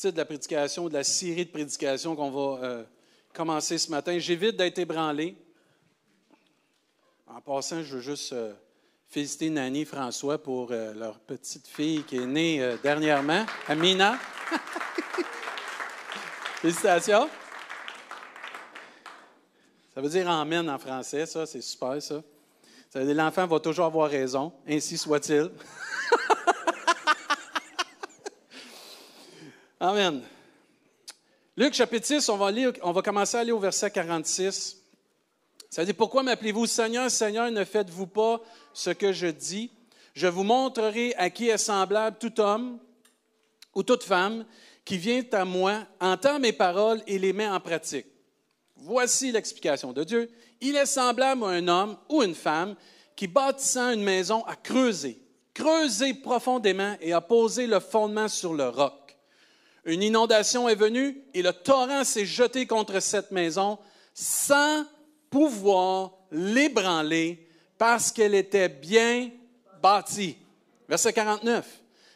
titre de la prédication, de la série de prédications qu'on va euh, commencer ce matin. J'évite d'être ébranlé. En passant, je veux juste euh, féliciter Nanny et François pour euh, leur petite fille qui est née dernièrement, Amina. Félicitations. Ça veut dire Amen en français, ça, c'est super, ça. Ça l'enfant va toujours avoir raison, ainsi soit-il. Amen. Luc chapitre 6, on va, commencer à aller au verset 46. Ça dit, pourquoi m'appelez-vous Seigneur, Seigneur, ne faites-vous pas ce que je dis? Je vous montrerai à qui est semblable tout homme ou toute femme qui vient à moi, entend mes paroles et les met en pratique. Voici l'explication de Dieu. Il est semblable à un homme ou une femme qui, bâtissant une maison, a creusé, creusé profondément et a posé le fondement sur le roc. Une inondation est venue et le torrent s'est jeté contre cette maison sans pouvoir l'ébranler parce qu'elle était bien bâtie. Verset 49.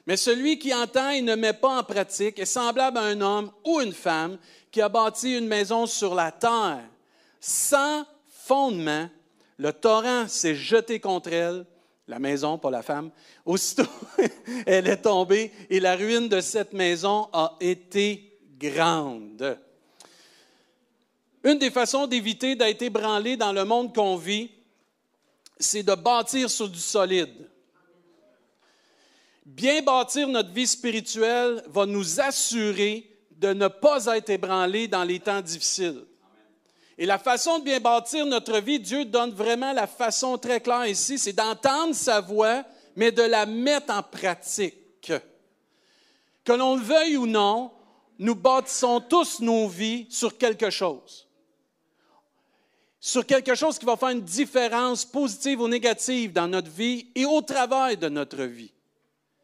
Mais celui qui entend et ne met pas en pratique est semblable à un homme ou une femme qui a bâti une maison sur la terre. Sans fondement, le torrent s'est jeté contre elle, la maison, pas la femme. Aussitôt, elle est tombée et la ruine de cette maison a été grande. Une des façons d'éviter d'être ébranlé dans le monde qu'on vit, c'est de bâtir sur du solide. Bien bâtir notre vie spirituelle va nous assurer de ne pas être ébranlé dans les temps difficiles. Et la façon de bien bâtir notre vie, Dieu donne vraiment la façon très claire ici, c'est d'entendre sa voix, mais de la mettre en pratique. Que l'on le veuille ou non, nous bâtissons tous nos vies sur quelque chose. Sur quelque chose qui va faire une différence positive ou négative dans notre vie et au travail de notre vie.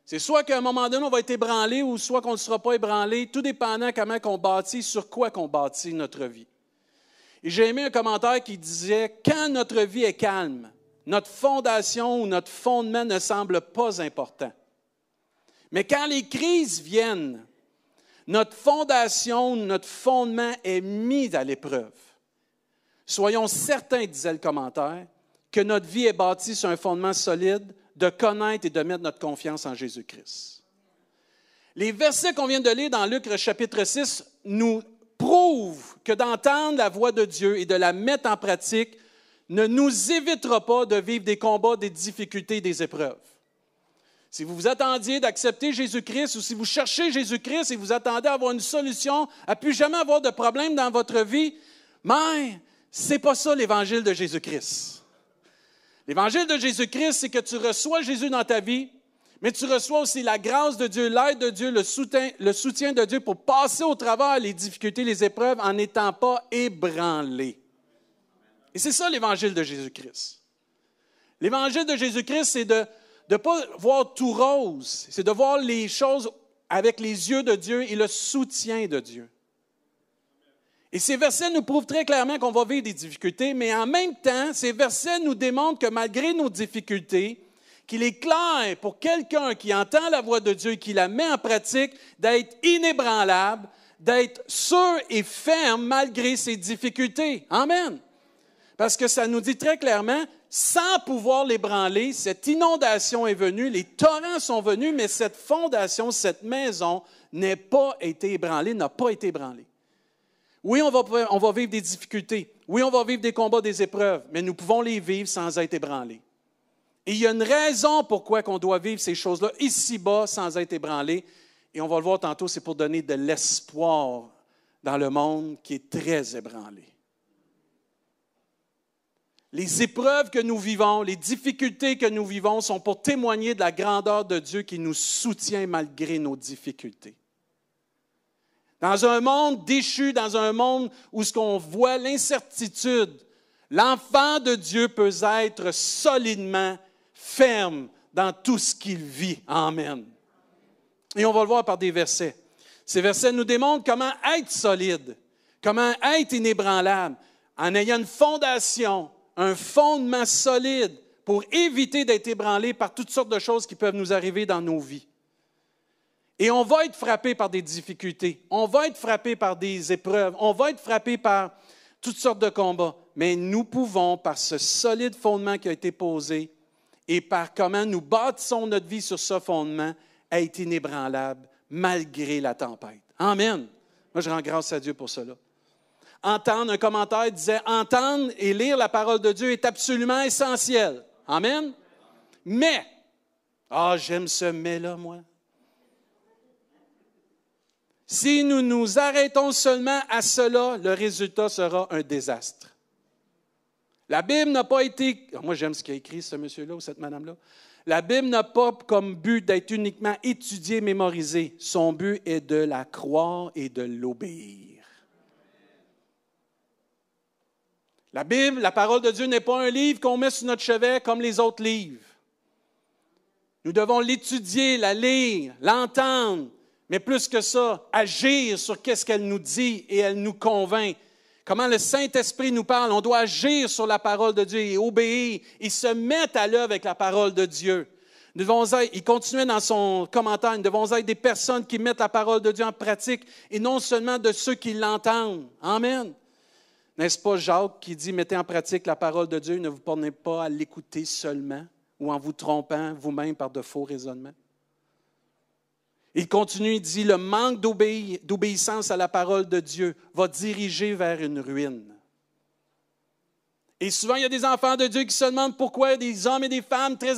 C'est soit qu'à un moment donné, on va être ébranlé ou soit qu'on ne sera pas ébranlé, tout dépendant comment on bâtit, sur quoi qu'on bâtit notre vie. Et j'ai aimé un commentaire qui disait, quand notre vie est calme, notre fondation ou notre fondement ne semble pas important. Mais quand les crises viennent, notre fondation, notre fondement est mis à l'épreuve. Soyons certains, disait le commentaire, que notre vie est bâtie sur un fondement solide, de connaître et de mettre notre confiance en Jésus-Christ. Les versets qu'on vient de lire dans Luc chapitre 6 nous prouvent que d'entendre la voix de Dieu et de la mettre en pratique ne nous évitera pas de vivre des combats, des difficultés, des épreuves. Si vous vous attendiez d'accepter Jésus-Christ ou si vous cherchez Jésus-Christ et vous attendez à avoir une solution, à plus jamais avoir de problème dans votre vie, mais c'est pas ça l'évangile de Jésus-Christ. L'évangile de Jésus-Christ, c'est que tu reçois Jésus dans ta vie, mais tu reçois aussi la grâce de Dieu, l'aide de Dieu, le soutien, le soutien de Dieu pour passer au travers les difficultés, les épreuves en n'étant pas ébranlé. Et c'est ça l'évangile de Jésus-Christ. L'évangile de Jésus-Christ, c'est de ne pas voir tout rose, c'est de voir les choses avec les yeux de Dieu et le soutien de Dieu. Et ces versets nous prouvent très clairement qu'on va vivre des difficultés, mais en même temps, ces versets nous démontrent que malgré nos difficultés, qu'il est clair pour quelqu'un qui entend la voix de Dieu et qui la met en pratique d'être inébranlable, d'être sûr et ferme malgré ses difficultés. Amen. Parce que ça nous dit très clairement, sans pouvoir l'ébranler, cette inondation est venue, les torrents sont venus, mais cette fondation, cette maison n'a pas été ébranlée, n'a pas été ébranlée. Oui, on va, on va vivre des difficultés. Oui, on va vivre des combats, des épreuves, mais nous pouvons les vivre sans être ébranlés. Et il y a une raison pourquoi on doit vivre ces choses-là ici-bas sans être ébranlé. Et on va le voir tantôt, c'est pour donner de l'espoir dans le monde qui est très ébranlé. Les épreuves que nous vivons, les difficultés que nous vivons sont pour témoigner de la grandeur de Dieu qui nous soutient malgré nos difficultés. Dans un monde déchu, dans un monde où ce qu'on voit l'incertitude, l'enfant de Dieu peut être solidement ferme dans tout ce qu'il vit. Amen. Et on va le voir par des versets. Ces versets nous démontrent comment être solide, comment être inébranlable, en ayant une fondation, un fondement solide pour éviter d'être ébranlé par toutes sortes de choses qui peuvent nous arriver dans nos vies. Et on va être frappé par des difficultés, on va être frappé par des épreuves, on va être frappé par toutes sortes de combats. Mais nous pouvons, par ce solide fondement qui a été posé et par comment nous bâtissons notre vie sur ce fondement, être inébranlable malgré la tempête. Amen. Moi, je rends grâce à Dieu pour cela. Entendre, un commentaire disait, entendre et lire la parole de Dieu est absolument essentiel. Amen. Mais, ah, j'aime ce mais-là, moi. Si nous nous arrêtons seulement à cela, le résultat sera un désastre. La Bible n'a pas été. Ah, moi, j'aime ce qu'a écrit ce monsieur-là ou cette madame-là. La Bible n'a pas comme but d'être uniquement étudiée, mémorisée. Son but est de la croire et de l'obéir. La Bible, la parole de Dieu n'est pas un livre qu'on met sur notre chevet comme les autres livres. Nous devons l'étudier, la lire, l'entendre, mais plus que ça, agir sur qu'est-ce qu'elle nous dit et elle nous convainc. Comment le Saint-Esprit nous parle, on doit agir sur la parole de Dieu et obéir et se mettre à l'œuvre avec la parole de Dieu. Devons il continuait dans son commentaire, nous devons être des personnes qui mettent la parole de Dieu en pratique et non seulement de ceux qui l'entendent. Amen. N'est-ce pas Jacques qui dit, mettez en pratique la parole de Dieu, ne vous prenez pas à l'écouter seulement ou en vous trompant vous-même par de faux raisonnements? Il continue, il dit, le manque d'obéissance à la parole de Dieu va diriger vers une ruine. Et souvent, il y a des enfants de Dieu qui se demandent pourquoi des hommes et des femmes très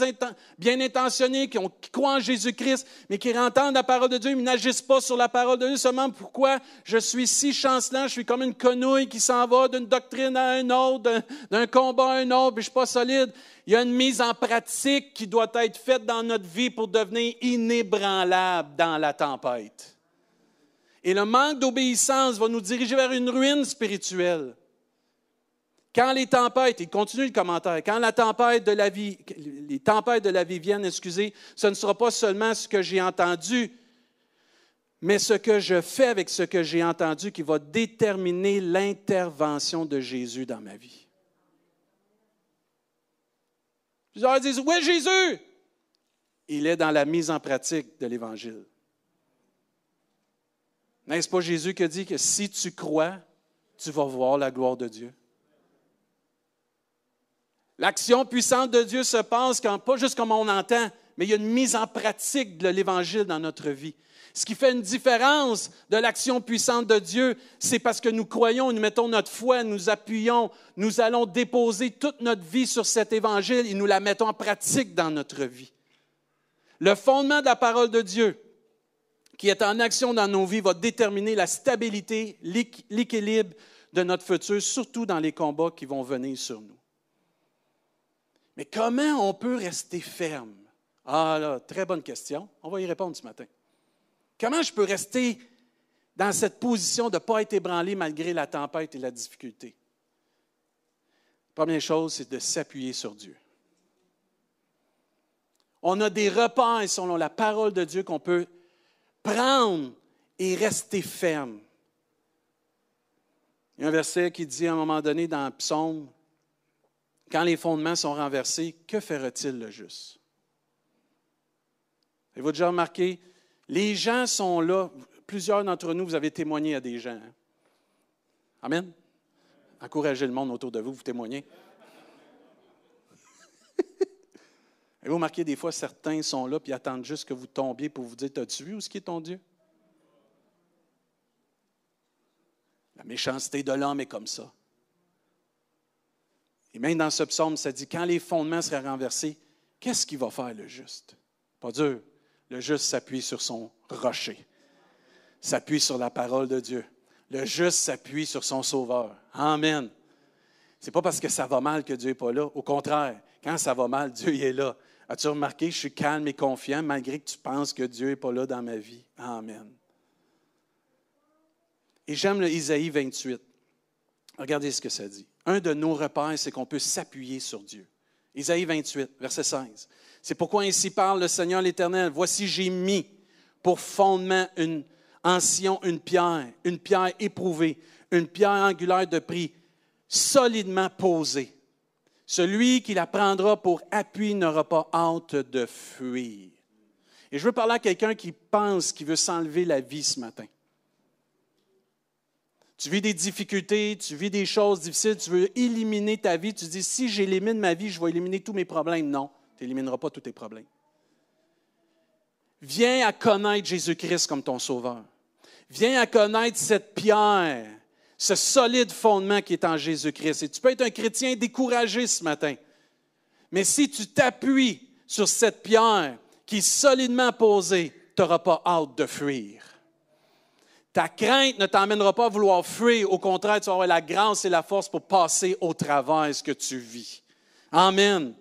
bien intentionnés, qui, ont, croient en Jésus-Christ, mais qui entendent la parole de Dieu, mais n'agissent pas sur la parole de Dieu, se demandent pourquoi je suis si chancelant, je suis comme une quenouille qui s'en va d'une doctrine à une autre, d'un combat à un autre, puis je suis pas solide. Il y a une mise en pratique qui doit être faite dans notre vie pour devenir inébranlable dans la tempête. Et le manque d'obéissance va nous diriger vers une ruine spirituelle. Quand les tempêtes, il continue le commentaire, quand de la vie, les tempêtes de la vie viennent, excusez, ce ne sera pas seulement ce que j'ai entendu, mais ce que je fais avec ce que j'ai entendu qui va déterminer l'intervention de Jésus dans ma vie. Plusieurs disent, est Jésus? Il est dans la mise en pratique de l'Évangile. N'est-ce pas Jésus qui dit que si tu crois, tu vas voir la gloire de Dieu? L'action puissante de Dieu se passe quand, pas juste comme on entend, mais il y a une mise en pratique de l'Évangile dans notre vie. Ce qui fait une différence de l'action puissante de Dieu, c'est parce que nous croyons, nous mettons notre foi, nous appuyons, nous allons déposer toute notre vie sur cet Évangile et nous la mettons en pratique dans notre vie. Le fondement de la parole de Dieu, qui est en action dans nos vies, va déterminer la stabilité, l'équilibre de notre futur, surtout dans les combats qui vont venir sur nous. Mais comment on peut rester ferme? Ah là, très bonne question. On va y répondre ce matin. Comment je peux rester dans cette position de ne pas être ébranlé malgré la tempête et la difficulté? Première chose, c'est de s'appuyer sur Dieu. On a des repères selon la parole de Dieu qu'on peut prendre et rester ferme. Il y a un verset qui dit à un moment donné dans Psaume quand les fondements sont renversés, que fera-t-il le juste? Avez-vous déjà remarqué? Les gens sont là. Plusieurs d'entre nous, vous avez témoigné à des gens. Hein? Amen? Encouragez le monde autour de vous, vous témoignez. Avez-vous remarqué des fois, certains sont là et attendent juste que vous tombiez pour vous dire As-tu vu où est-ce qui est ton Dieu? La méchanceté de l'homme est comme ça. Et même dans ce psaume, ça dit, quand les fondements seraient renversés, qu'est-ce qu'il va faire le juste? Pas dur. Le juste s'appuie sur son rocher, s'appuie sur la parole de Dieu. Le juste s'appuie sur son sauveur. Amen. C'est pas parce que ça va mal que Dieu n'est pas là. Au contraire, quand ça va mal, Dieu est là. As-tu remarqué, je suis calme et confiant malgré que tu penses que Dieu n'est pas là dans ma vie? Amen. Et j'aime le Isaïe 28. Regardez ce que ça dit un de nos repères, c'est qu'on peut s'appuyer sur Dieu. Isaïe 28, verset 16. C'est pourquoi ainsi parle le Seigneur l'Éternel. Voici, j'ai mis pour fondement une, en Sion une pierre, une pierre éprouvée, une pierre angulaire de prix, solidement posée. Celui qui la prendra pour appui n'aura pas hâte de fuir. Et je veux parler à quelqu'un qui pense qu'il veut s'enlever la vie ce matin. Tu vis des difficultés, tu vis des choses difficiles, tu veux éliminer ta vie. Tu dis, si j'élimine ma vie, je vais éliminer tous mes problèmes. Non, tu n'élimineras pas tous tes problèmes. Viens à connaître Jésus-Christ comme ton sauveur. Viens à connaître cette pierre, ce solide fondement qui est en Jésus-Christ. Et tu peux être un chrétien découragé ce matin. Mais si tu t'appuies sur cette pierre qui est solidement posée, tu n'auras pas hâte de fuir. Ta crainte ne t'emmènera pas à vouloir fuir. Au contraire, tu avoir la grâce et la force pour passer au travers ce que tu vis. Amen.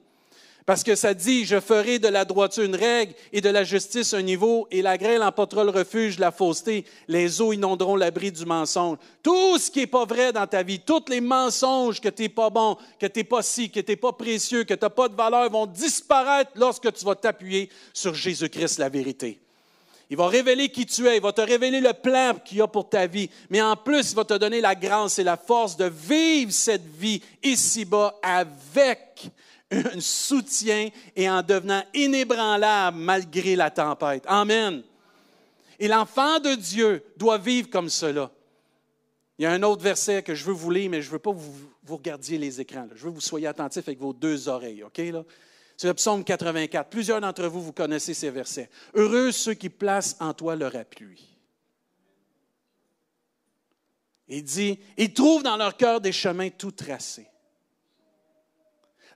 Parce que ça dit, je ferai de la droiture une règle et de la justice un niveau, et la grêle emportera le refuge la fausseté, les eaux inonderont l'abri du mensonge. Tout ce qui n'est pas vrai dans ta vie, tous les mensonges que tu n'es pas bon, que tu n'es pas si, que tu n'es pas précieux, que tu n'as pas de valeur, vont disparaître lorsque tu vas t'appuyer sur Jésus-Christ, la vérité. Il va révéler qui tu es, il va te révéler le plan qu'il y a pour ta vie, mais en plus, il va te donner la grâce et la force de vivre cette vie ici-bas avec un soutien et en devenant inébranlable malgré la tempête. Amen. Et l'enfant de Dieu doit vivre comme cela. Il y a un autre verset que je veux vous lire, mais je ne veux pas que vous, regardiez les écrans. Je veux que vous soyez attentifs avec vos deux oreilles. OK? C'est le psaume 84. Plusieurs d'entre vous, vous connaissez ces versets. Heureux ceux qui placent en toi leur appui. Il dit, ils trouvent dans leur cœur des chemins tout tracés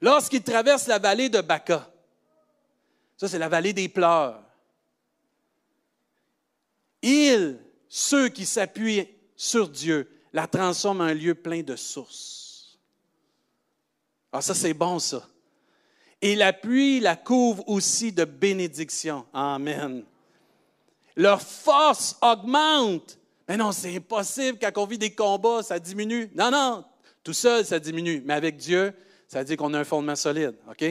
lorsqu'il traverse la vallée de Baca. Ça, c'est la vallée des pleurs. Il, ceux qui s'appuient sur Dieu, la transforment en un lieu plein de sources. Ah, ça, c'est bon, ça. Et la pluie la couvre aussi de bénédictions. Amen. Leur force augmente. Mais non, c'est impossible quand on vit des combats, ça diminue. Non, non, tout seul, ça diminue. Mais avec Dieu, ça dire qu'on a un fondement solide. OK?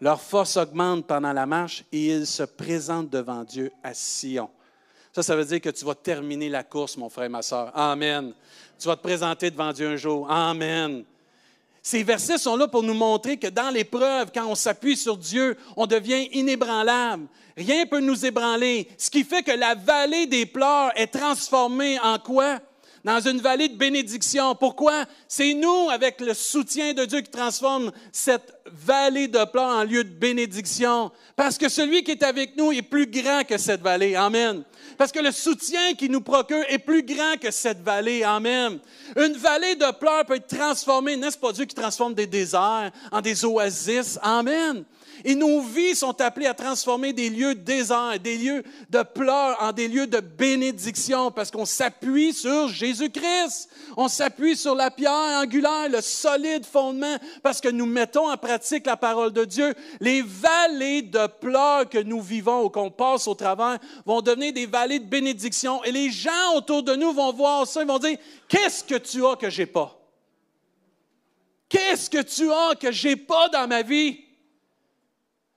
Leur force augmente pendant la marche et ils se présentent devant Dieu à Sion. Ça, ça veut dire que tu vas terminer la course, mon frère et ma soeur. Amen. Tu vas te présenter devant Dieu un jour. Amen. Ces versets sont là pour nous montrer que dans l'épreuve, quand on s'appuie sur Dieu, on devient inébranlable. Rien ne peut nous ébranler. Ce qui fait que la vallée des pleurs est transformée en quoi? Dans une vallée de bénédiction. Pourquoi? C'est nous, avec le soutien de Dieu, qui transforme cette vallée de pleurs en lieu de bénédiction. Parce que celui qui est avec nous est plus grand que cette vallée. Amen. Parce que le soutien qui nous procure est plus grand que cette vallée. Amen. Une vallée de pleurs peut être transformée, n'est-ce pas Dieu qui transforme des déserts en des oasis? Amen. Et nos vies sont appelées à transformer des lieux de désert, des lieux de pleurs en des lieux de bénédiction parce qu'on s'appuie sur Jésus-Christ. On s'appuie sur la pierre angulaire, le solide fondement parce que nous mettons en pratique la parole de Dieu. Les vallées de pleurs que nous vivons ou qu'on passe au travers vont devenir des vallées de bénédiction et les gens autour de nous vont voir ça, ils vont dire, qu'est-ce que tu as que j'ai pas? Qu'est-ce que tu as que j'ai pas dans ma vie?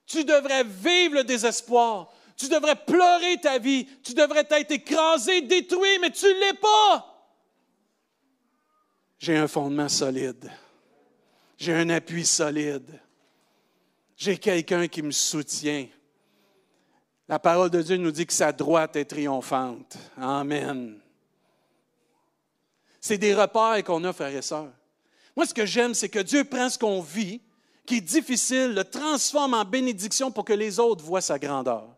Tu devrais vivre le désespoir. Tu devrais pleurer ta vie. Tu devrais être écrasé, détruit, mais tu ne l'es pas. J'ai un fondement solide. J'ai un appui solide. J'ai quelqu'un qui me soutient. La parole de Dieu nous dit que sa droite est triomphante. Amen. C'est des repères qu'on a, frères et sœurs. Moi, ce que j'aime, c'est que Dieu prend ce qu'on vit, qui est difficile, le transforme en bénédiction pour que les autres voient sa grandeur.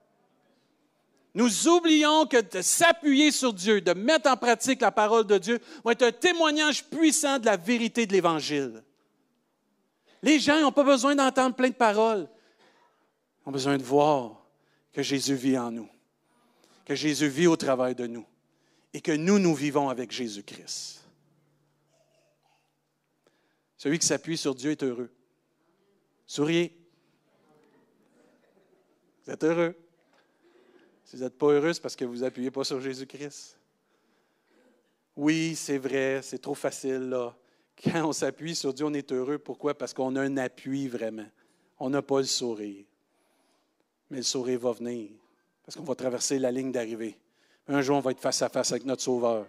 Nous oublions que de s'appuyer sur Dieu, de mettre en pratique la parole de Dieu, va être un témoignage puissant de la vérité de l'Évangile. Les gens n'ont pas besoin d'entendre plein de paroles. Ils ont besoin de voir que Jésus vit en nous, que Jésus vit au travers de nous et que nous, nous vivons avec Jésus-Christ. Celui qui s'appuie sur Dieu est heureux. Souriez. Vous êtes heureux. Si vous n'êtes pas heureux, c'est parce que vous n'appuyez pas sur Jésus-Christ. Oui, c'est vrai, c'est trop facile là. Quand on s'appuie sur Dieu, on est heureux. Pourquoi? Parce qu'on a un appui vraiment. On n'a pas le sourire. Mais le sourire va venir. Parce qu'on va traverser la ligne d'arrivée. Un jour, on va être face à face avec notre Sauveur.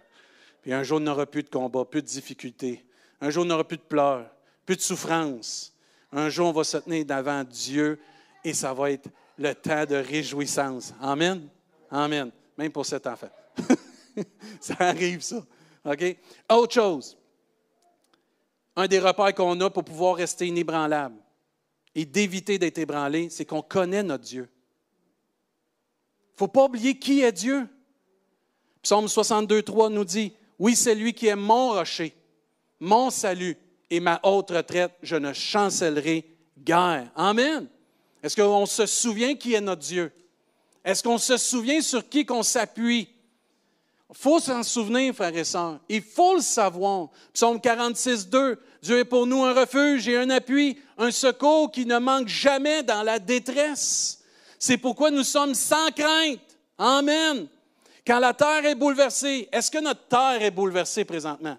Puis un jour, on n'aura plus de combat, plus de difficultés. Un jour, on n'aura plus de pleurs, plus de souffrance. Un jour, on va se tenir devant Dieu et ça va être le temps de réjouissance. Amen? Amen. Même pour cet enfant. ça arrive, ça. OK? Autre chose. Un des repères qu'on a pour pouvoir rester inébranlable et d'éviter d'être ébranlé, c'est qu'on connaît notre Dieu. Il ne faut pas oublier qui est Dieu. Psaume 62, 3 nous dit Oui, c'est lui qui est mon rocher, mon salut et ma haute retraite. Je ne chancellerai guère. Amen. Est-ce qu'on se souvient qui est notre Dieu? Est-ce qu'on se souvient sur qui qu'on s'appuie? Il faut s'en souvenir, frères et sœurs. Il faut le savoir. Psaume 46, 2. Dieu est pour nous un refuge et un appui, un secours qui ne manque jamais dans la détresse. C'est pourquoi nous sommes sans crainte. Amen. Quand la terre est bouleversée, est-ce que notre terre est bouleversée présentement?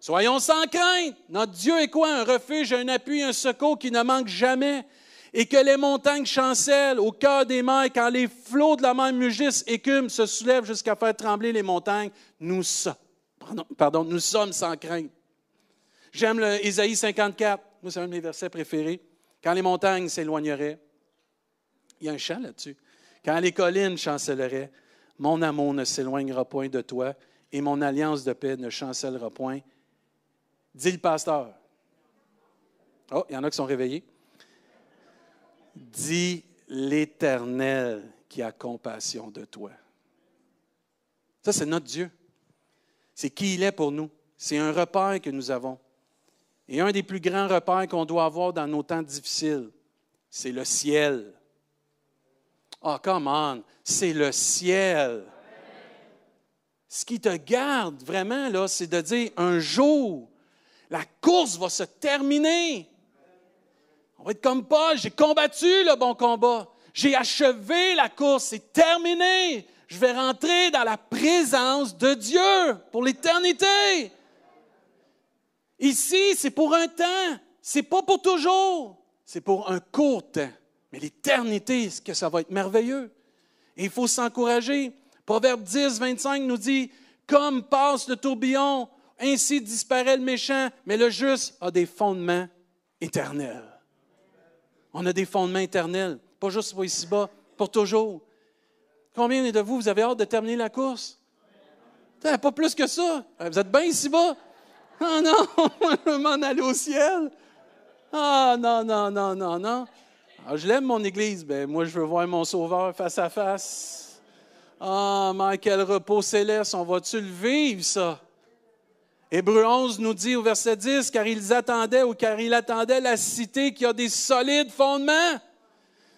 Soyons sans crainte. Notre Dieu est quoi? Un refuge, un appui, un secours qui ne manque jamais et que les montagnes chancellent au cœur des mers, quand les flots de la mer mugissent, écument, se soulèvent jusqu'à faire trembler les montagnes, nous sommes, sans crainte. J'aime Isaïe 54, moi c'est un de mes versets préférés. Quand les montagnes s'éloigneraient, il y a un chant là-dessus. Quand les collines chancelleraient, mon amour ne s'éloignera point de toi et mon alliance de paix ne chancellera point. Dit le pasteur. Oh, il y en a qui sont réveillés dit l'Éternel qui a compassion de toi. Ça, c'est notre Dieu. C'est qui il est pour nous. C'est un repère que nous avons. Et un des plus grands repères qu'on doit avoir dans nos temps difficiles, c'est le ciel. Oh, come on, c'est le ciel. Ce qui te garde vraiment, là, c'est de dire un jour, la course va se terminer. On va être comme Paul, j'ai combattu le bon combat. J'ai achevé la course, c'est terminé. Je vais rentrer dans la présence de Dieu pour l'éternité. Ici, c'est pour un temps, c'est pas pour toujours, c'est pour un court temps. Mais l'éternité, ce que ça va être merveilleux. Et il faut s'encourager. Proverbe 10, 25 nous dit Comme passe le tourbillon, ainsi disparaît le méchant, mais le juste a des fondements éternels. On a des fondements éternels, pas juste pour ici-bas, pour toujours. Combien de vous, vous avez hâte de terminer la course? Pas plus que ça. Vous êtes bien ici-bas? Ah non, je veux m'en aller au ciel. Ah non, non, non, non, non. Ah, je l'aime, mon Église. Ben, moi, je veux voir mon Sauveur face à face. Ah, mais quel repos céleste. On va-tu le vivre, ça? Hébreu 11 nous dit au verset 10, car ils attendaient ou car il attendait la cité qui a des solides fondements,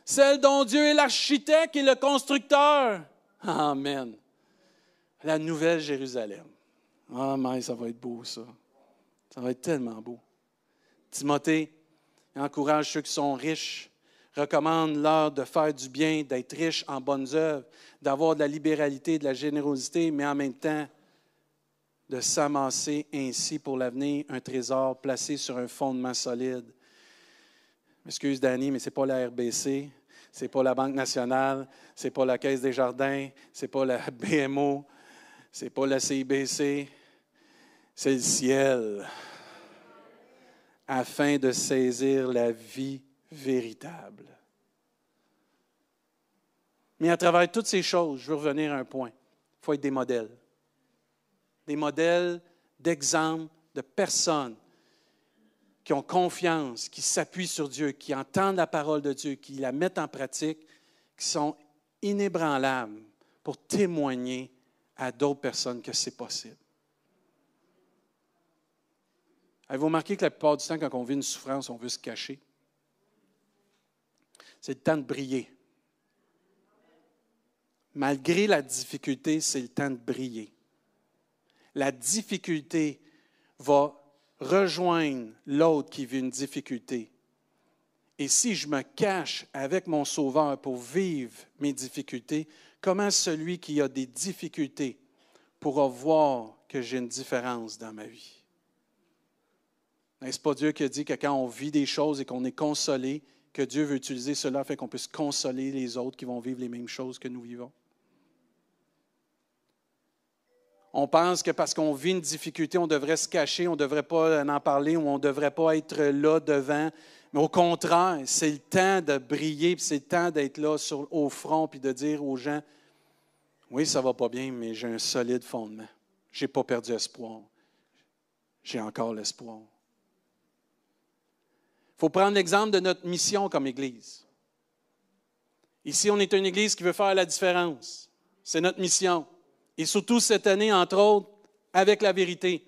celle dont Dieu est l'architecte et le constructeur. Amen. La nouvelle Jérusalem. Ah, mais ça va être beau, ça. Ça va être tellement beau. Timothée encourage ceux qui sont riches, recommande-leur de faire du bien, d'être riches en bonnes œuvres, d'avoir de la libéralité, de la générosité, mais en même temps, de s'amasser ainsi pour l'avenir un trésor placé sur un fondement solide. Excuse Danny, mais ce n'est pas la RBC, ce n'est pas la Banque nationale, ce n'est pas la Caisse des Jardins, ce n'est pas la BMO, ce n'est pas la CIBC, c'est le ciel, afin de saisir la vie véritable. Mais à travers toutes ces choses, je veux revenir à un point. Il faut être des modèles des modèles d'exemples de personnes qui ont confiance, qui s'appuient sur Dieu, qui entendent la parole de Dieu, qui la mettent en pratique, qui sont inébranlables pour témoigner à d'autres personnes que c'est possible. Avez-vous remarqué que la plupart du temps, quand on vit une souffrance, on veut se cacher? C'est le temps de briller. Malgré la difficulté, c'est le temps de briller la difficulté va rejoindre l'autre qui vit une difficulté. Et si je me cache avec mon Sauveur pour vivre mes difficultés, comment celui qui a des difficultés pourra voir que j'ai une différence dans ma vie? N'est-ce pas Dieu qui a dit que quand on vit des choses et qu'on est consolé, que Dieu veut utiliser cela afin qu'on puisse consoler les autres qui vont vivre les mêmes choses que nous vivons? On pense que parce qu'on vit une difficulté, on devrait se cacher, on ne devrait pas en parler ou on ne devrait pas être là devant. Mais au contraire, c'est le temps de briller, c'est le temps d'être là au front, puis de dire aux gens, oui, ça va pas bien, mais j'ai un solide fondement. Je n'ai pas perdu espoir. J'ai encore l'espoir. Il faut prendre l'exemple de notre mission comme Église. Ici, on est une Église qui veut faire la différence. C'est notre mission. Et surtout cette année, entre autres, avec la vérité.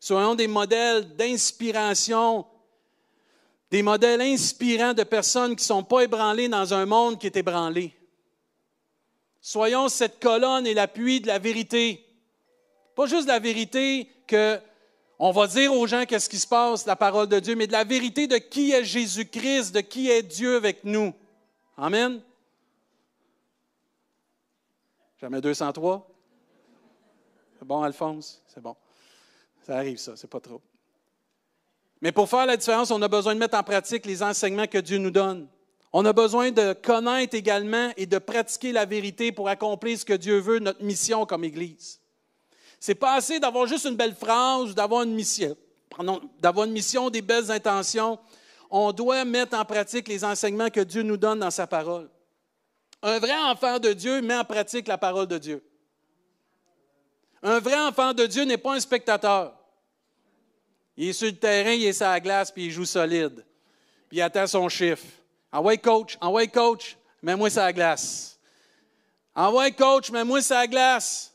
Soyons des modèles d'inspiration, des modèles inspirants de personnes qui ne sont pas ébranlées dans un monde qui est ébranlé. Soyons cette colonne et l'appui de la vérité. Pas juste la vérité que on va dire aux gens qu'est-ce qui se passe, la parole de Dieu, mais de la vérité de qui est Jésus-Christ, de qui est Dieu avec nous. Amen. Jamais 203? Bon, Alphonse? C'est bon. Ça arrive, ça, c'est pas trop. Mais pour faire la différence, on a besoin de mettre en pratique les enseignements que Dieu nous donne. On a besoin de connaître également et de pratiquer la vérité pour accomplir ce que Dieu veut, notre mission comme Église. C'est pas assez d'avoir juste une belle phrase ou d'avoir une mission, d'avoir une mission, des belles intentions. On doit mettre en pratique les enseignements que Dieu nous donne dans sa parole. Un vrai enfant de Dieu met en pratique la parole de Dieu. Un vrai enfant de Dieu n'est pas un spectateur. Il est sur le terrain, il est sur la glace, puis il joue solide. Puis il attend son chiffre. Envoie coach, envoie coach, mets-moi sur la glace. Envoie coach, mets-moi sur la glace.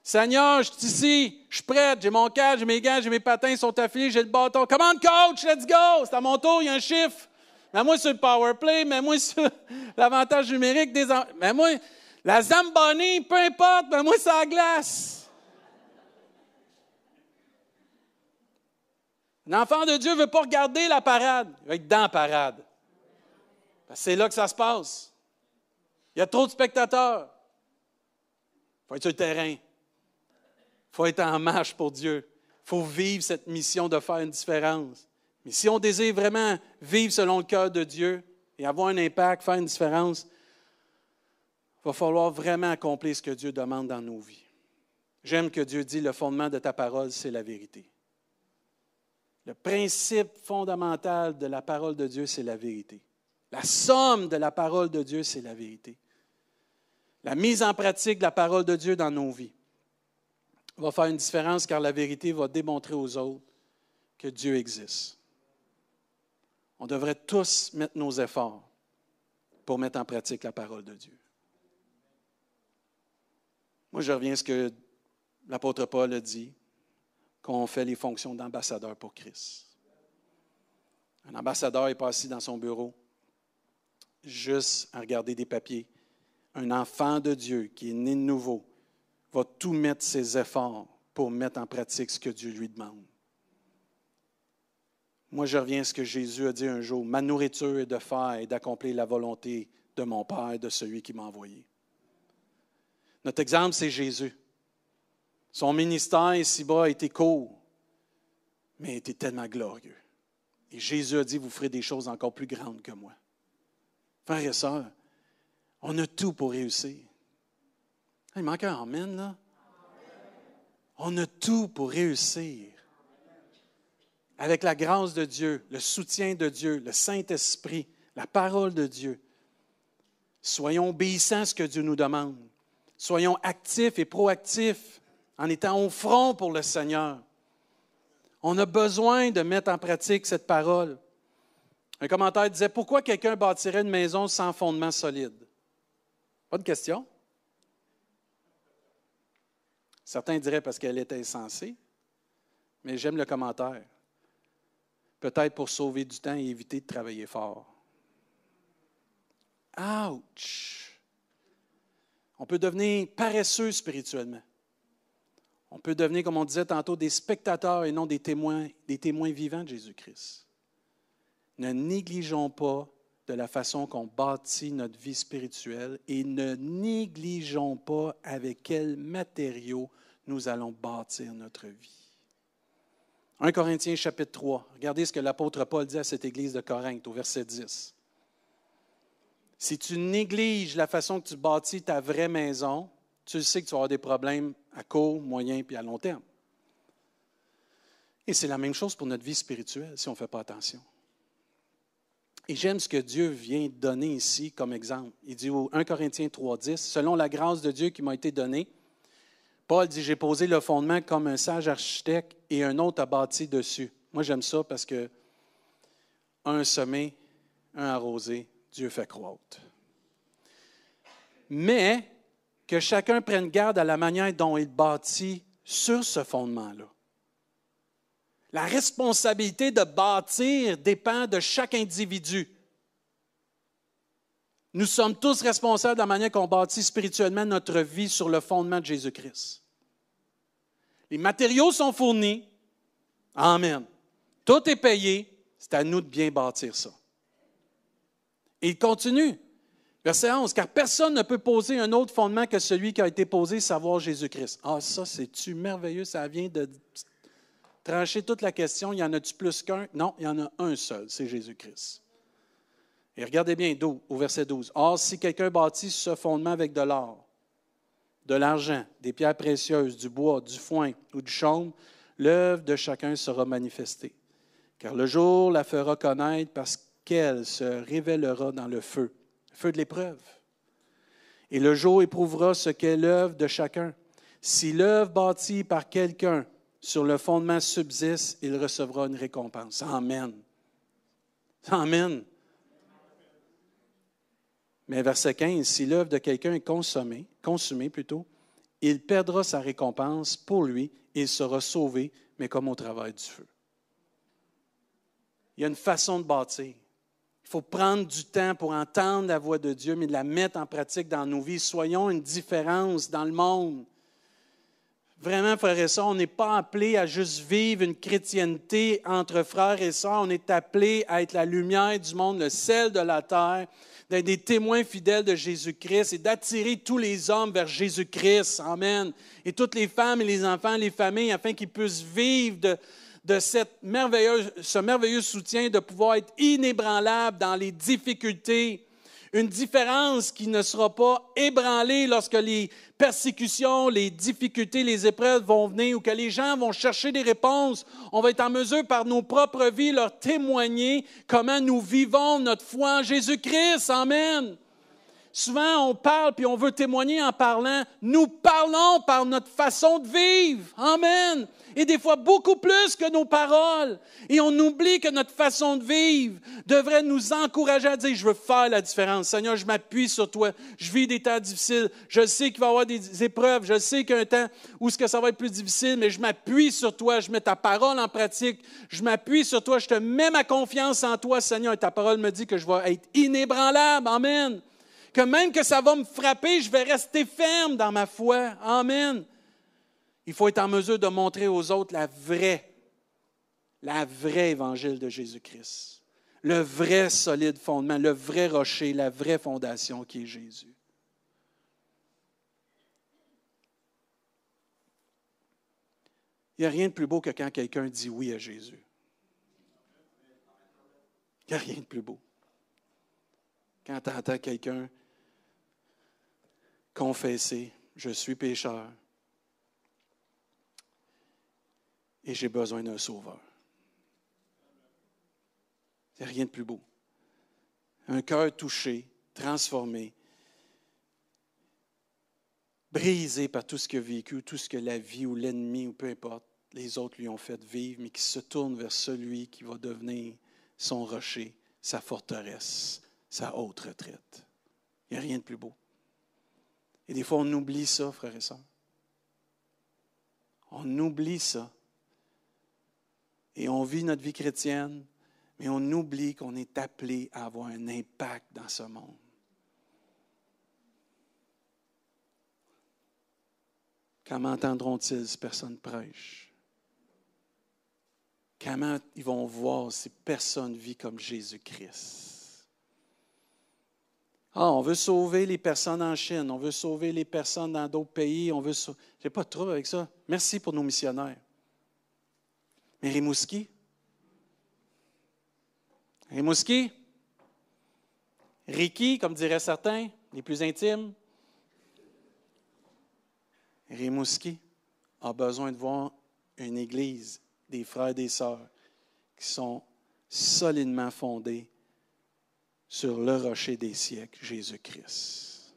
Seigneur, je suis ici, je suis prête, j'ai mon cadre, j'ai mes gants, j'ai mes patins, ils sont affilés, j'ai le bâton. Commande coach, let's go! C'est à mon tour, il y a un chiffre. Mets-moi sur le power play, mets-moi sur l'avantage numérique des. Mets-moi la Zamboni, peu importe, mets-moi sur la glace. Un enfant de Dieu ne veut pas regarder la parade, il veut être dans la parade. C'est là que ça se passe. Il y a trop de spectateurs. Il faut être sur le terrain. Il faut être en marche pour Dieu. Il faut vivre cette mission de faire une différence. Mais si on désire vraiment vivre selon le cœur de Dieu et avoir un impact, faire une différence, il va falloir vraiment accomplir ce que Dieu demande dans nos vies. J'aime que Dieu dit, le fondement de ta parole, c'est la vérité. Le principe fondamental de la parole de Dieu, c'est la vérité. La somme de la parole de Dieu, c'est la vérité. La mise en pratique de la parole de Dieu dans nos vies va faire une différence car la vérité va démontrer aux autres que Dieu existe. On devrait tous mettre nos efforts pour mettre en pratique la parole de Dieu. Moi, je reviens à ce que l'apôtre Paul a dit, qu'on fait les fonctions d'ambassadeur pour Christ. Un ambassadeur n'est pas assis dans son bureau, juste à regarder des papiers. Un enfant de Dieu qui est né de nouveau va tout mettre ses efforts pour mettre en pratique ce que Dieu lui demande. Moi, je reviens à ce que Jésus a dit un jour. Ma nourriture est de faire et d'accomplir la volonté de mon Père, de celui qui m'a envoyé. Notre exemple, c'est Jésus. Son ministère ici-bas a été court, mais a été tellement glorieux. Et Jésus a dit, vous ferez des choses encore plus grandes que moi. Frères et sœurs, on a tout pour réussir. Il manque un Amen, là. On a tout pour réussir. Avec la grâce de Dieu, le soutien de Dieu, le Saint-Esprit, la parole de Dieu. Soyons obéissants à ce que Dieu nous demande. Soyons actifs et proactifs en étant au front pour le Seigneur. On a besoin de mettre en pratique cette parole. Un commentaire disait Pourquoi quelqu'un bâtirait une maison sans fondement solide Pas de question. Certains diraient parce qu'elle est insensée, mais j'aime le commentaire. Peut-être pour sauver du temps et éviter de travailler fort. Ouch! On peut devenir paresseux spirituellement. On peut devenir, comme on disait tantôt, des spectateurs et non des témoins, des témoins vivants de Jésus-Christ. Ne négligeons pas de la façon qu'on bâtit notre vie spirituelle et ne négligeons pas avec quels matériaux nous allons bâtir notre vie. 1 Corinthiens chapitre 3. Regardez ce que l'apôtre Paul dit à cette église de Corinthe au verset 10. Si tu négliges la façon que tu bâtis ta vraie maison, tu sais que tu vas avoir des problèmes à court, moyen puis à long terme. Et c'est la même chose pour notre vie spirituelle si on ne fait pas attention. Et j'aime ce que Dieu vient donner ici comme exemple. Il dit au 1 Corinthiens 3.10, selon la grâce de Dieu qui m'a été donnée, Paul dit, j'ai posé le fondement comme un sage architecte et un autre a bâti dessus. Moi, j'aime ça parce que un semé, un arrosé, Dieu fait croître. Mais que chacun prenne garde à la manière dont il bâtit sur ce fondement-là. La responsabilité de bâtir dépend de chaque individu. Nous sommes tous responsables de la manière qu'on bâtit spirituellement notre vie sur le fondement de Jésus-Christ. Les matériaux sont fournis. Amen. Tout est payé. C'est à nous de bien bâtir ça. Et il continue. Verset 11, car personne ne peut poser un autre fondement que celui qui a été posé, savoir Jésus-Christ. Ah, ça, c'est-tu merveilleux? Ça vient de trancher toute la question, il y en a-tu plus qu'un? Non, il y en a un seul, c'est Jésus-Christ. Et regardez bien au verset 12. Or, si quelqu'un bâtit ce fondement avec de l'or, de l'argent, des pierres précieuses, du bois, du foin ou du chaume, l'œuvre de chacun sera manifestée. Car le jour la fera connaître parce qu'elle se révélera dans le feu, feu de l'épreuve. Et le jour éprouvera ce qu'est l'œuvre de chacun. Si l'œuvre bâtie par quelqu'un sur le fondement subsiste, il recevra une récompense. Amen. Amen. Mais verset 15, si l'œuvre de quelqu'un est consommée, consumée plutôt, il perdra sa récompense pour lui et il sera sauvé, mais comme au travail du feu. Il y a une façon de bâtir. Il faut prendre du temps pour entendre la voix de Dieu, mais de la mettre en pratique dans nos vies. Soyons une différence dans le monde. Vraiment, frères et sœurs, on n'est pas appelé à juste vivre une chrétienté entre frères et sœurs. On est appelé à être la lumière du monde, le sel de la terre, d'être des témoins fidèles de Jésus-Christ et d'attirer tous les hommes vers Jésus-Christ. Amen. Et toutes les femmes et les enfants, les familles, afin qu'ils puissent vivre de, de cette ce merveilleux soutien, de pouvoir être inébranlable dans les difficultés. Une différence qui ne sera pas ébranlée lorsque les persécutions, les difficultés, les épreuves vont venir ou que les gens vont chercher des réponses, on va être en mesure par nos propres vies leur témoigner comment nous vivons notre foi en Jésus-Christ. Amen. Souvent, on parle puis on veut témoigner en parlant. Nous parlons par notre façon de vivre. Amen et des fois beaucoup plus que nos paroles. Et on oublie que notre façon de vivre devrait nous encourager à dire, je veux faire la différence. Seigneur, je m'appuie sur toi. Je vis des temps difficiles. Je sais qu'il va y avoir des épreuves. Je sais qu'il y a un temps où ce que ça va être plus difficile, mais je m'appuie sur toi. Je mets ta parole en pratique. Je m'appuie sur toi. Je te mets ma confiance en toi, Seigneur. Et ta parole me dit que je vais être inébranlable. Amen que même que ça va me frapper, je vais rester ferme dans ma foi. Amen. Il faut être en mesure de montrer aux autres la vraie, la vraie évangile de Jésus-Christ. Le vrai solide fondement, le vrai rocher, la vraie fondation qui est Jésus. Il n'y a rien de plus beau que quand quelqu'un dit oui à Jésus. Il n'y a rien de plus beau. Quand tu entends quelqu'un confesser, je suis pécheur, et j'ai besoin d'un sauveur. A rien de plus beau. Un cœur touché, transformé, brisé par tout ce qu'il a vécu, tout ce que la vie ou l'ennemi ou peu importe, les autres lui ont fait vivre, mais qui se tourne vers celui qui va devenir son rocher, sa forteresse, sa haute retraite. Il n'y a rien de plus beau. Et des fois, on oublie ça, frères et sœurs. On oublie ça. Et on vit notre vie chrétienne, mais on oublie qu'on est appelé à avoir un impact dans ce monde. Comment entendront-ils si personne prêche? Comment ils vont voir si personne vit comme Jésus-Christ? Ah, on veut sauver les personnes en Chine, on veut sauver les personnes dans d'autres pays, on veut. Je n'ai pas de trouble avec ça. Merci pour nos missionnaires. Mais Rimouski? Rimouski? Ricky, comme diraient certains, les plus intimes? Rimouski a besoin de voir une église, des frères et des sœurs qui sont solidement fondés sur le rocher des siècles, Jésus-Christ,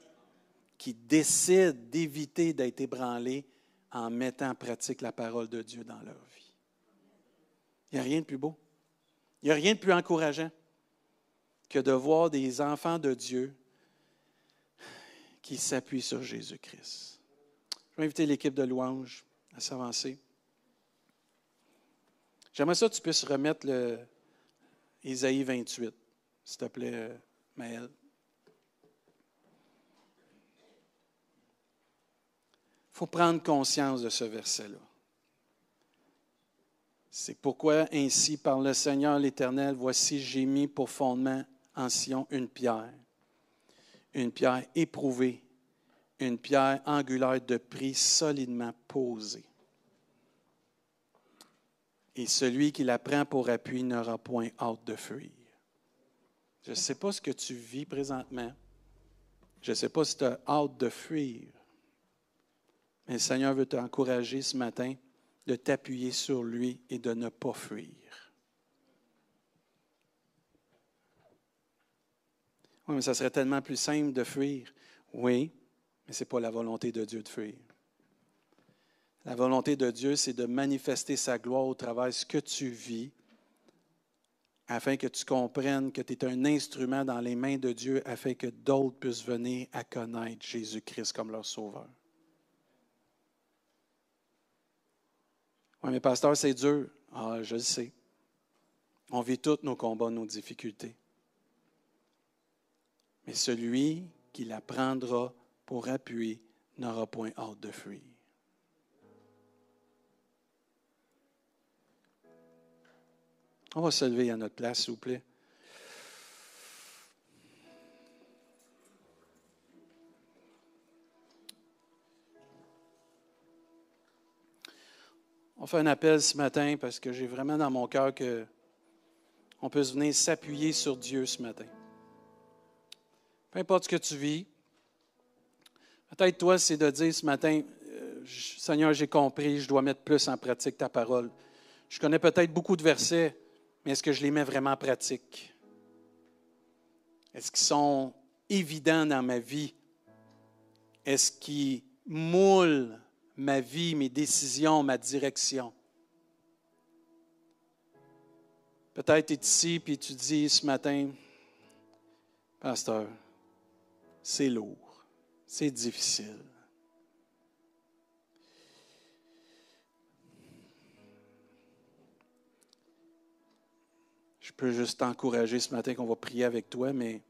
qui décide d'éviter d'être ébranlé en mettant en pratique la parole de Dieu dans leur vie. Il n'y a rien de plus beau. Il n'y a rien de plus encourageant que de voir des enfants de Dieu qui s'appuient sur Jésus-Christ. Je vais inviter l'équipe de louange à s'avancer. J'aimerais ça que tu puisses remettre le Isaïe 28, s'il te plaît, euh, Maël. Il faut prendre conscience de ce verset-là. C'est pourquoi ainsi par le Seigneur l'Éternel, voici j'ai mis pour fondement en Sion une pierre, une pierre éprouvée, une pierre angulaire de prix solidement posée et celui qui la prend pour appui n'aura point hâte de fuir. Je ne sais pas ce que tu vis présentement. Je ne sais pas si tu as hâte de fuir. Mais le Seigneur veut t'encourager ce matin de t'appuyer sur lui et de ne pas fuir. Oui, mais ça serait tellement plus simple de fuir. Oui, mais ce n'est pas la volonté de Dieu de fuir. La volonté de Dieu, c'est de manifester sa gloire au travers de ce que tu vis, afin que tu comprennes que tu es un instrument dans les mains de Dieu, afin que d'autres puissent venir à connaître Jésus-Christ comme leur sauveur. Oui, mais pasteur, c'est dur. Ah, je le sais. On vit tous nos combats, nos difficultés. Mais celui qui la prendra pour appui n'aura point hâte de fuir. On va se lever à notre place, s'il vous plaît. On fait un appel ce matin parce que j'ai vraiment dans mon cœur que on puisse venir s'appuyer sur Dieu ce matin. Peu importe ce que tu vis, peut-être toi, c'est de dire ce matin, euh, Seigneur, j'ai compris, je dois mettre plus en pratique ta parole. Je connais peut-être beaucoup de versets, mais est-ce que je les mets vraiment en pratique? Est-ce qu'ils sont évidents dans ma vie? Est-ce qu'ils moulent ma vie, mes décisions, ma direction? Peut-être tu es ici et tu dis ce matin, Pasteur, c'est lourd, c'est difficile. Peux juste t'encourager ce matin qu'on va prier avec toi, mais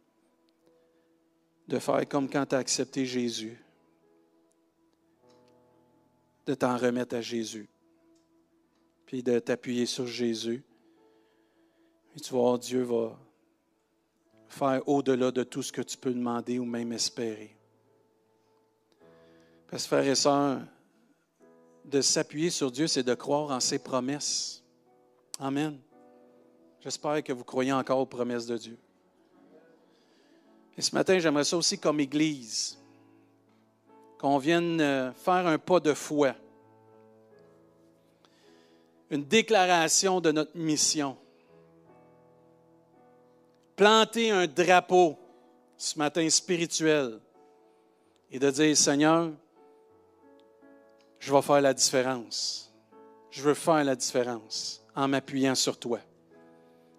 de faire comme quand tu as accepté Jésus, de t'en remettre à Jésus, puis de t'appuyer sur Jésus. Et tu voir, Dieu va faire au-delà de tout ce que tu peux demander ou même espérer. Parce que, frères et sœurs, de s'appuyer sur Dieu, c'est de croire en ses promesses. Amen. J'espère que vous croyez encore aux promesses de Dieu. Et ce matin, j'aimerais ça aussi comme Église, qu'on vienne euh, faire un pas de foi, une déclaration de notre mission, planter un drapeau ce matin spirituel et de dire, Seigneur, je vais faire la différence. Je veux faire la différence en m'appuyant sur toi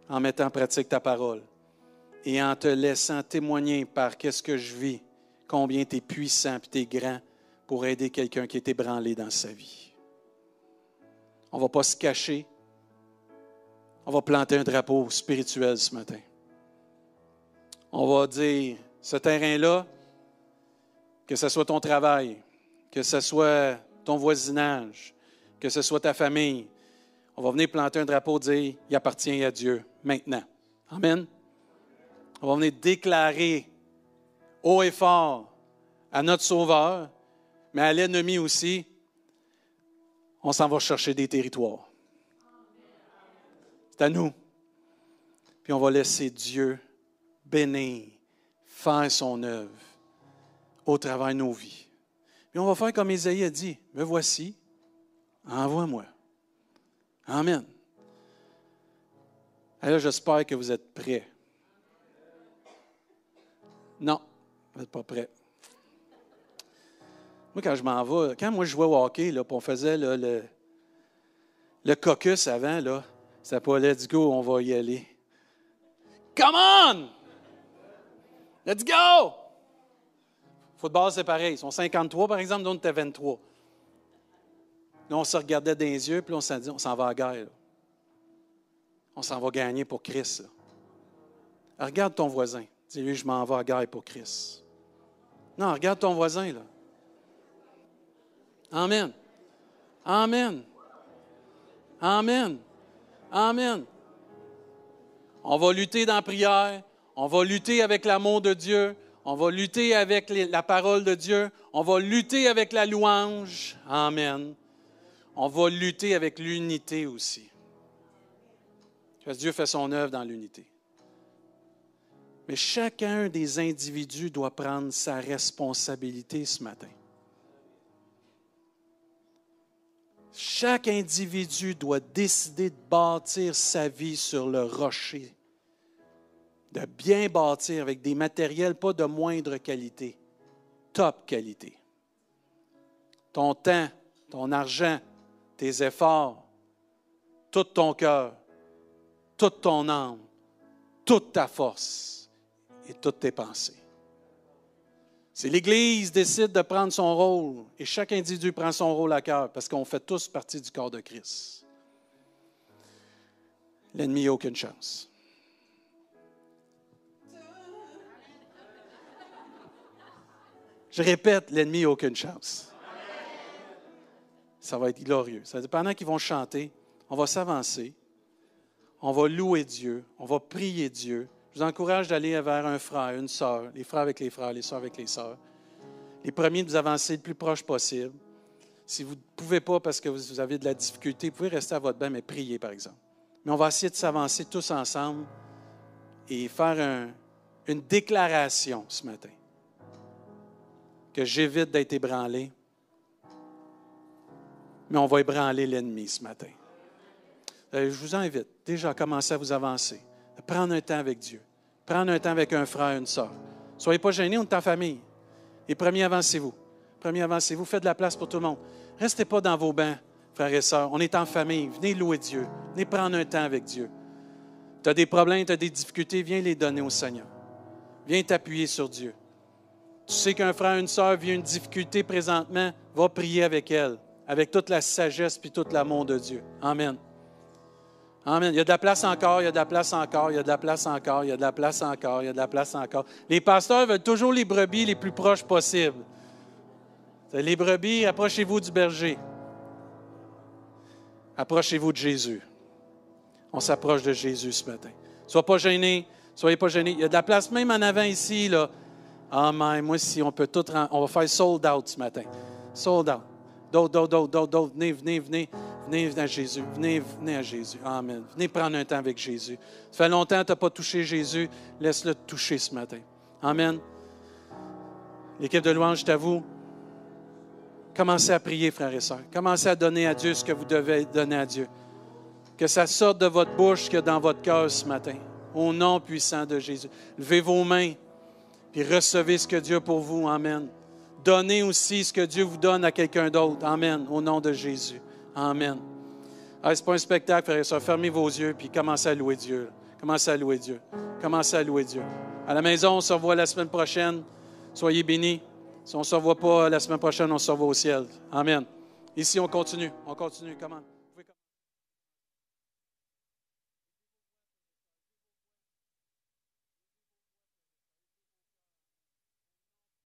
en mettant en pratique ta parole et en te laissant témoigner par qu'est-ce que je vis, combien tu es puissant et tu es grand pour aider quelqu'un qui est ébranlé dans sa vie. On ne va pas se cacher. On va planter un drapeau spirituel ce matin. On va dire, ce terrain-là, que ce soit ton travail, que ce soit ton voisinage, que ce soit ta famille, on va venir planter un drapeau, dire, il appartient à Dieu maintenant. Amen. On va venir déclarer haut et fort à notre Sauveur, mais à l'ennemi aussi, on s'en va chercher des territoires. C'est à nous. Puis on va laisser Dieu bénir, faire son œuvre au travers de nos vies. Puis on va faire comme Isaïe a dit, me voici, envoie-moi. Amen. Alors, j'espère que vous êtes prêts. Non, vous n'êtes pas prêt. Moi, quand je m'en vais, quand moi je jouais au hockey, là, on faisait le, le caucus avant, là, ça pas let's go, on va y aller. Come on! Let's go! Football, c'est pareil. Ils sont 53, par exemple, on était 23. Là, on se regardait dans les yeux, puis on s'est dit, on s'en va à guerre. On s'en va gagner pour Christ. regarde ton voisin. Dis-lui, je m'en vais à la guerre pour Christ. Non, regarde ton voisin, là. Amen. Amen. Amen. Amen. On va lutter dans la prière. On va lutter avec l'amour de Dieu. On va lutter avec la parole de Dieu. On va lutter avec la louange. Amen. On va lutter avec l'unité aussi. Parce Dieu fait son œuvre dans l'unité. Mais chacun des individus doit prendre sa responsabilité ce matin. Chaque individu doit décider de bâtir sa vie sur le rocher de bien bâtir avec des matériels pas de moindre qualité, top qualité. Ton temps, ton argent, tes efforts, tout ton cœur, toute ton âme, toute ta force et toutes tes pensées. Si l'Église décide de prendre son rôle, et chaque individu prend son rôle à cœur, parce qu'on fait tous partie du corps de Christ, l'ennemi n'a aucune chance. Je répète, l'ennemi n'a aucune chance. Ça va être glorieux. Ça pendant qu'ils vont chanter, on va s'avancer, on va louer Dieu, on va prier Dieu. Je vous encourage d'aller vers un frère, une sœur, les frères avec les frères, les sœurs avec les sœurs. Les premiers de vous avancer le plus proche possible. Si vous ne pouvez pas parce que vous avez de la difficulté, vous pouvez rester à votre bain, mais prier, par exemple. Mais on va essayer de s'avancer tous ensemble et faire une déclaration ce matin que j'évite d'être ébranlé. Mais on va ébranler l'ennemi ce matin. Euh, je vous invite déjà à commencer à vous avancer, à prendre un temps avec Dieu, prendre un temps avec un frère, une soeur. Soyez pas gênés, on est en famille. Et premier, avancez-vous. Premier, avancez-vous. Faites de la place pour tout le monde. Restez pas dans vos bains, frères et sœurs. On est en famille. Venez louer Dieu. Venez prendre un temps avec Dieu. Tu as des problèmes, tu as des difficultés, viens les donner au Seigneur. Viens t'appuyer sur Dieu. Tu sais qu'un frère, une sœur vit une difficulté présentement, va prier avec elle, avec toute la sagesse puis tout l'amour de Dieu. Amen. Amen. Il y a de la place encore, il y a de la place encore, il y a de la place encore, il y a de la place encore, il y a de la place encore. Les pasteurs veulent toujours les brebis les plus proches possibles. Les brebis, approchez-vous du berger. Approchez-vous de Jésus. On s'approche de Jésus ce matin. Soyez pas gênés, soyez pas gênés. Il y a de la place même en avant ici, là. Amen. Moi, si on peut tout. On va faire sold out ce matin. Sold out. D'autres, d'autres, d'autres, d'autres, Venez, venez, venez. Venez, venez à Jésus. Venez, venez à Jésus. Amen. Venez prendre un temps avec Jésus. Ça fait longtemps que tu n'as pas touché Jésus. Laisse-le te toucher ce matin. Amen. L'équipe de louange est à vous. Commencez à prier, frères et sœurs. Commencez à donner à Dieu ce que vous devez donner à Dieu. Que ça sorte de votre bouche que dans votre cœur ce matin. Au nom puissant de Jésus. Levez vos mains et recevez ce que Dieu a pour vous. Amen. Donnez aussi ce que Dieu vous donne à quelqu'un d'autre. Amen. Au nom de Jésus. Amen. Ah, ce n'est pas un spectacle, frère. Fermez vos yeux puis commencez à louer Dieu. Commencez à louer Dieu. Commencez à louer Dieu. À la maison, on se revoit la semaine prochaine. Soyez bénis. Si on ne se revoit pas la semaine prochaine, on se revoit au ciel. Amen. Ici, on continue. On continue. Comment?